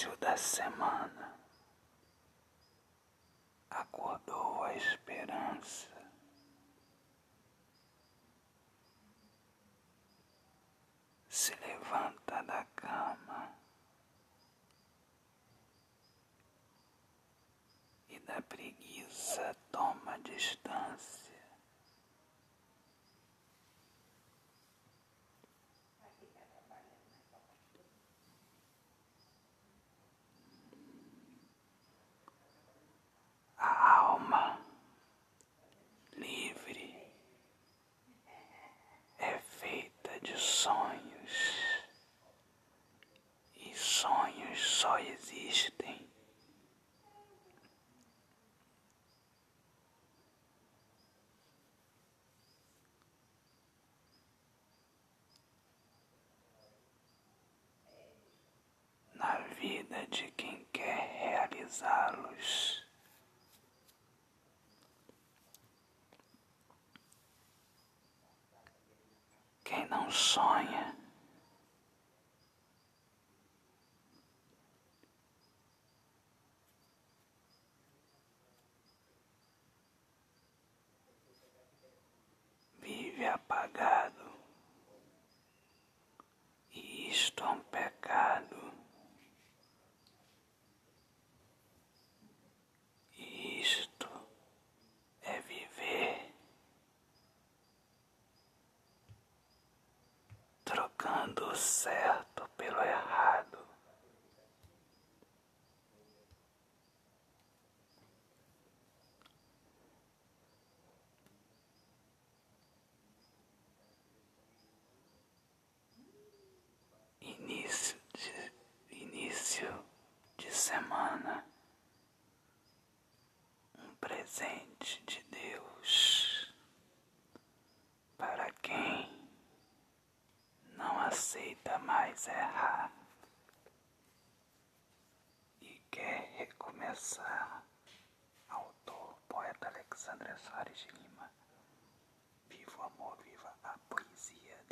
início da semana acordou a esperança. Se levanta da cama e da preguiça toma distância. Existem. Na vida de quem quer realizá-los. Quem não sonha vive apagado. E isto é um pecado. E isto é viver trocando o certo pelo errado. início de, início de semana, um presente de Deus para quem não aceita mais errar e quer recomeçar. Autor, poeta Alexandre Soares de Lima. Viva o amor, viva a poesia.